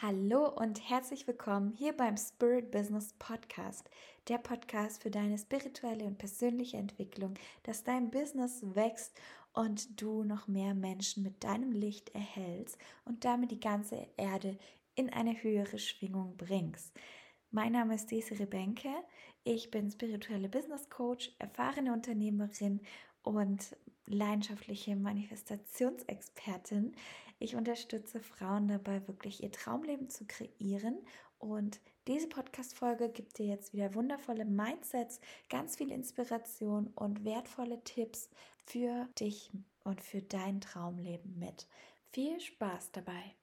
Hallo und herzlich willkommen hier beim Spirit Business Podcast, der Podcast für deine spirituelle und persönliche Entwicklung, dass dein Business wächst und du noch mehr Menschen mit deinem Licht erhältst und damit die ganze Erde in eine höhere Schwingung bringst. Mein Name ist Desiree Benke. Ich bin spirituelle Business Coach, erfahrene Unternehmerin und leidenschaftliche Manifestationsexpertin. Ich unterstütze Frauen dabei, wirklich ihr Traumleben zu kreieren. Und diese Podcast-Folge gibt dir jetzt wieder wundervolle Mindsets, ganz viel Inspiration und wertvolle Tipps für dich und für dein Traumleben mit. Viel Spaß dabei!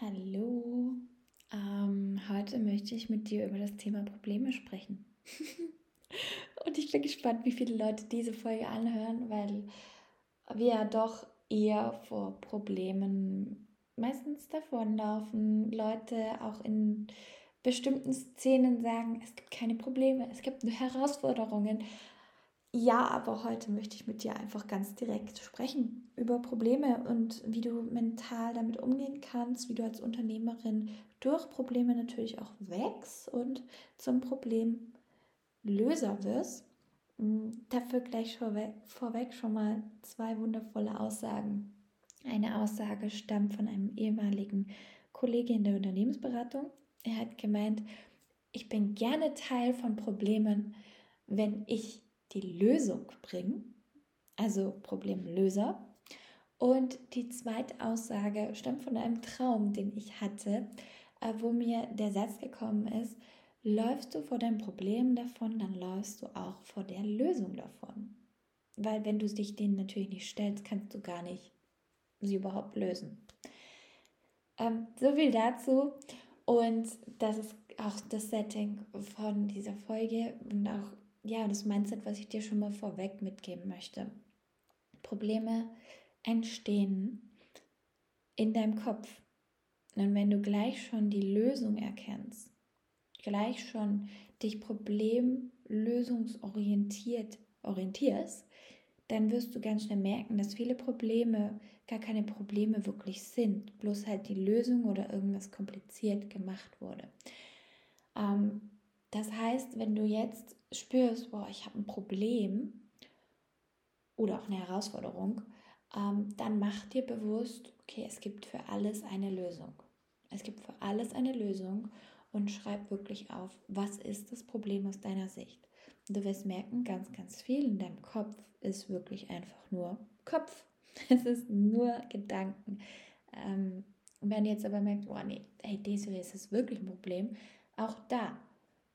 Hallo, ähm, heute möchte ich mit dir über das Thema Probleme sprechen. Und ich bin gespannt, wie viele Leute diese Folge anhören, weil wir ja doch eher vor Problemen meistens davonlaufen. Leute auch in bestimmten Szenen sagen, es gibt keine Probleme, es gibt nur Herausforderungen. Ja, aber heute möchte ich mit dir einfach ganz direkt sprechen über Probleme und wie du mental damit umgehen kannst, wie du als Unternehmerin durch Probleme natürlich auch wächst und zum Problem Löser wirst. Mm, dafür gleich vorweg, vorweg schon mal zwei wundervolle Aussagen. Eine Aussage stammt von einem ehemaligen Kollegen in der Unternehmensberatung. Er hat gemeint, ich bin gerne Teil von Problemen, wenn ich die Lösung bringe, also Problemlöser. Und die zweite Aussage stammt von einem Traum, den ich hatte, äh, wo mir der Satz gekommen ist, Läufst du vor deinem Problem davon, dann läufst du auch vor der Lösung davon. Weil wenn du dich denen natürlich nicht stellst, kannst du gar nicht sie überhaupt lösen. Ähm, so viel dazu. Und das ist auch das Setting von dieser Folge und auch ja, das Mindset, was ich dir schon mal vorweg mitgeben möchte. Probleme entstehen in deinem Kopf. Und wenn du gleich schon die Lösung erkennst, gleich schon dich problemlösungsorientiert orientierst, dann wirst du ganz schnell merken, dass viele Probleme gar keine Probleme wirklich sind, bloß halt die Lösung oder irgendwas kompliziert gemacht wurde. Ähm, das heißt, wenn du jetzt spürst, boah, ich habe ein Problem oder auch eine Herausforderung, ähm, dann mach dir bewusst, okay, es gibt für alles eine Lösung. Es gibt für alles eine Lösung und schreib wirklich auf, was ist das Problem aus deiner Sicht. Und du wirst merken, ganz, ganz viel in deinem Kopf ist wirklich einfach nur Kopf. Es ist nur Gedanken. Ähm, wenn du jetzt aber merkst, oh nee, hey Desiree, ist das wirklich ein Problem? Auch da,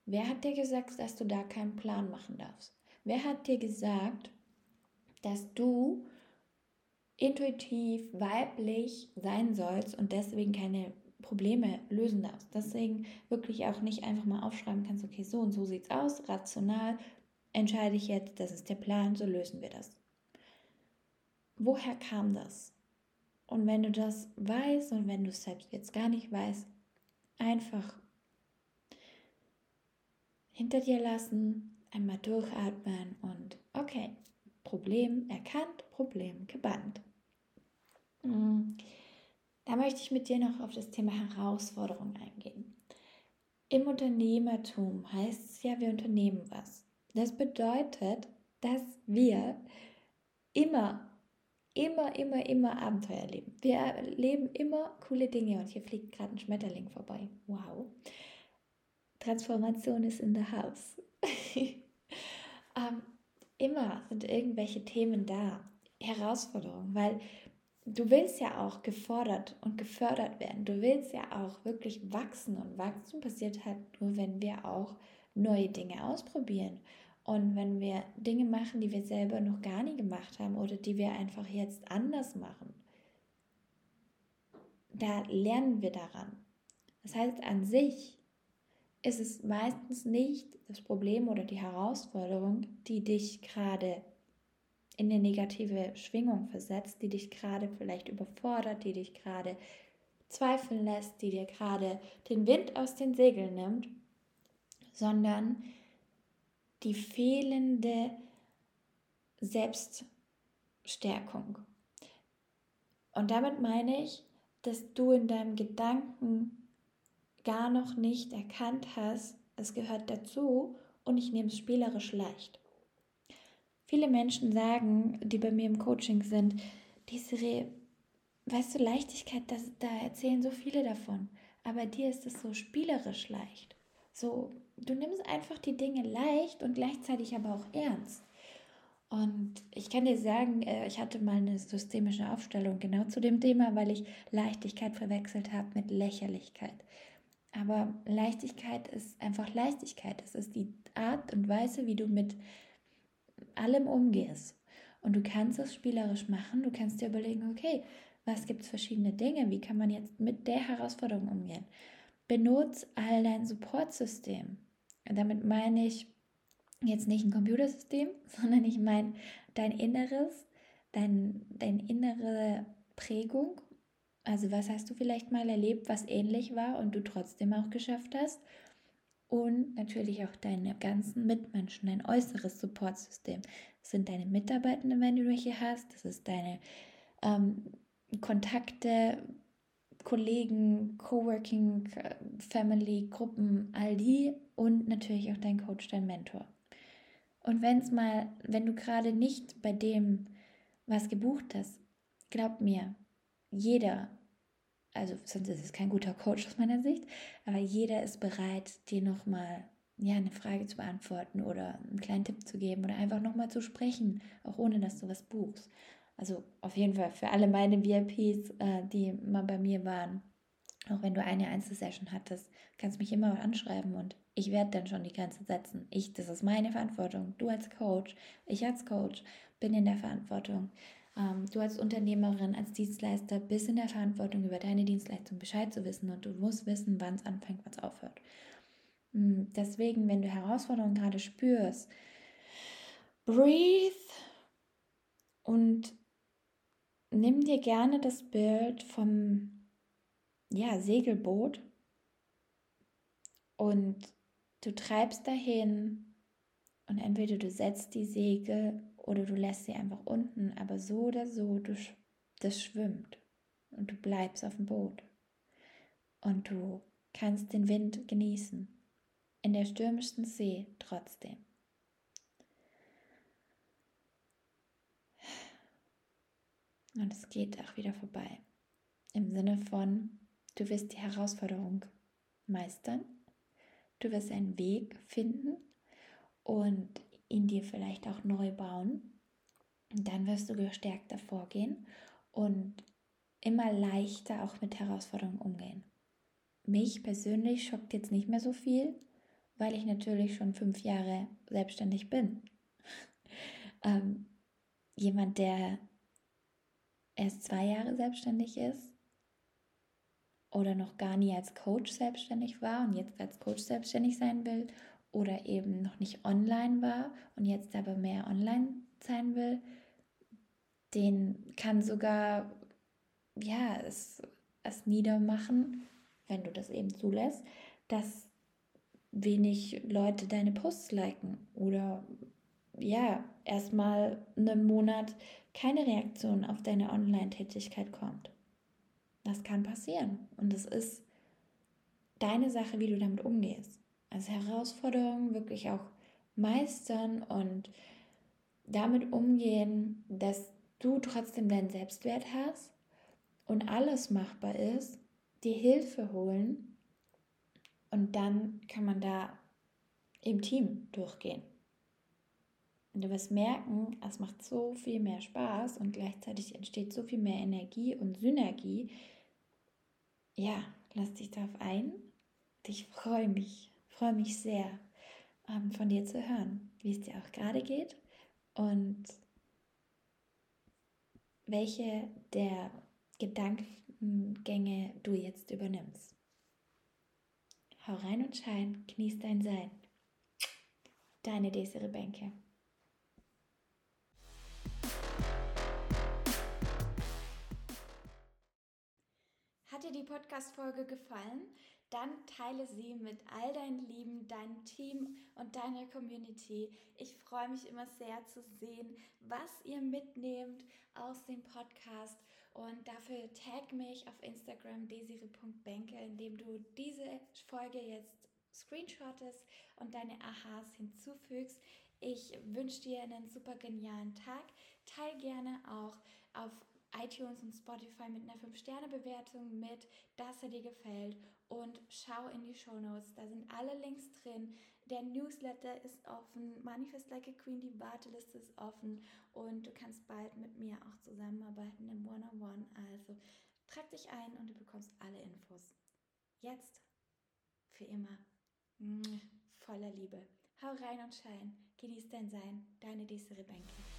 wer hat dir gesagt, dass du da keinen Plan machen darfst? Wer hat dir gesagt, dass du intuitiv, weiblich sein sollst und deswegen keine Probleme lösen darfst. Deswegen wirklich auch nicht einfach mal aufschreiben kannst, okay, so und so sieht es aus, rational entscheide ich jetzt, das ist der Plan, so lösen wir das. Woher kam das? Und wenn du das weißt und wenn du es selbst jetzt gar nicht weißt, einfach hinter dir lassen, einmal durchatmen und okay, Problem erkannt, Problem gebannt. Mhm. Da möchte ich mit dir noch auf das Thema Herausforderung eingehen. Im Unternehmertum heißt es ja, wir unternehmen was. Das bedeutet, dass wir immer, immer, immer, immer Abenteuer erleben. Wir erleben immer coole Dinge und hier fliegt gerade ein Schmetterling vorbei. Wow. Transformation ist in the house. ähm, immer sind irgendwelche Themen da. Herausforderungen, weil du willst ja auch gefordert und gefördert werden. Du willst ja auch wirklich wachsen und Wachstum passiert halt nur, wenn wir auch neue Dinge ausprobieren. Und wenn wir Dinge machen, die wir selber noch gar nie gemacht haben oder die wir einfach jetzt anders machen, da lernen wir daran. Das heißt, an sich ist es meistens nicht das Problem oder die Herausforderung, die dich gerade in eine negative Schwingung versetzt, die dich gerade vielleicht überfordert, die dich gerade zweifeln lässt, die dir gerade den Wind aus den Segeln nimmt, sondern die fehlende Selbstliebe, Stärkung. Und damit meine ich, dass du in deinem Gedanken gar noch nicht erkannt hast, es gehört dazu und ich nehme es spielerisch leicht. Viele Menschen sagen, die bei mir im Coaching sind, diese, weißt du, Leichtigkeit, das, da erzählen so viele davon, aber dir ist es so spielerisch leicht. So, du nimmst einfach die Dinge leicht und gleichzeitig aber auch ernst. Und ich kann dir sagen, äh, ich hatte mal eine systemische Aufstellung genau zu dem Thema, weil ich Leichtigkeit verwechselt habe mit Lächerlichkeit. Aber Leichtigkeit ist einfach Leichtigkeit. Es ist die Art und Weise, wie du mit allem umgehst. Und du kannst es spielerisch machen. Du kannst dir überlegen, okay, was gibt es verschiedene Dinge? Wie kann man jetzt mit der Herausforderung umgehen? Benutze all dein Supportsystem. Damit meine ich jetzt nicht ein Computersystem, sondern ich meine dein Inneres, dein, deine innere Prägung. Also was hast du vielleicht mal erlebt, was ähnlich war und du trotzdem auch geschafft hast? Und natürlich auch deine ganzen Mitmenschen, dein äußeres Supportsystem. Das sind deine Mitarbeitenden, wenn du welche hast. Das ist deine ähm, Kontakte, Kollegen, Coworking, Family, Gruppen, all die und natürlich auch dein Coach, dein Mentor. Und wenn es mal, wenn du gerade nicht bei dem was gebucht hast, glaub mir, jeder, also sonst ist es kein guter Coach aus meiner Sicht, aber jeder ist bereit, dir nochmal ja, eine Frage zu beantworten oder einen kleinen Tipp zu geben oder einfach nochmal zu sprechen, auch ohne dass du was buchst. Also auf jeden Fall für alle meine VIPs, äh, die mal bei mir waren, auch wenn du eine Einzelsession hattest, kannst mich immer anschreiben und ich werde dann schon die Grenze setzen. Ich, das ist meine Verantwortung. Du als Coach, ich als Coach bin in der Verantwortung. Ähm, du als Unternehmerin, als Dienstleister bist in der Verantwortung, über deine Dienstleistung Bescheid zu wissen und du musst wissen, wann es anfängt, wann es aufhört. Hm, deswegen, wenn du Herausforderungen gerade spürst, breathe und nimm dir gerne das Bild vom ja, Segelboot und du treibst dahin und entweder du setzt die Segel oder du lässt sie einfach unten, aber so oder so, du, das schwimmt und du bleibst auf dem Boot und du kannst den Wind genießen, in der stürmischsten See trotzdem. Und es geht auch wieder vorbei. Im Sinne von, du wirst die Herausforderung meistern Du wirst einen Weg finden und ihn dir vielleicht auch neu bauen. Dann wirst du gestärkter vorgehen und immer leichter auch mit Herausforderungen umgehen. Mich persönlich schockt jetzt nicht mehr so viel, weil ich natürlich schon fünf Jahre selbstständig bin. ähm, jemand, der erst zwei Jahre selbstständig ist, oder noch gar nie als Coach selbstständig war und jetzt als Coach selbstständig sein will oder eben noch nicht online war und jetzt aber mehr online sein will, den kann sogar ja es, es niedermachen, wenn du das eben zulässt, dass wenig Leute deine Posts liken oder ja, erstmal einen Monat keine Reaktion auf deine Online-Tätigkeit kommt. Das kann passieren. Und es ist deine Sache, wie du damit umgehst. Also Herausforderungen wirklich auch meistern und damit umgehen, dass du trotzdem deinen Selbstwert hast und alles machbar ist, dir Hilfe holen und dann kann man da im Team durchgehen. Und du wirst merken, es macht so viel mehr Spaß und gleichzeitig entsteht so viel mehr Energie und Synergie, ja, lass dich darauf ein. Ich freue mich, freue mich sehr, ähm, von dir zu hören, wie es dir auch gerade geht und welche der Gedankengänge du jetzt übernimmst. Hau rein und schein, genieß dein Sein. Deine Desiree Bänke. Hat dir die Podcast-Folge gefallen? Dann teile sie mit all deinen Lieben, deinem Team und deiner Community. Ich freue mich immer sehr zu sehen, was ihr mitnehmt aus dem Podcast und dafür tag mich auf Instagram desire.benke, indem du diese Folge jetzt screenshottest und deine Aha's hinzufügst. Ich wünsche dir einen super genialen Tag. Teil gerne auch auf iTunes und Spotify mit einer 5-Sterne-Bewertung mit, dass er dir gefällt und schau in die Show Notes. Da sind alle Links drin. Der Newsletter ist offen, Manifest Like a Queen, die Warteliste ist offen und du kannst bald mit mir auch zusammenarbeiten im One-on-One. Also trag dich ein und du bekommst alle Infos. Jetzt für immer voller Liebe. Hau rein und schein. Genieß dein Sein. Deine Desiree Benke.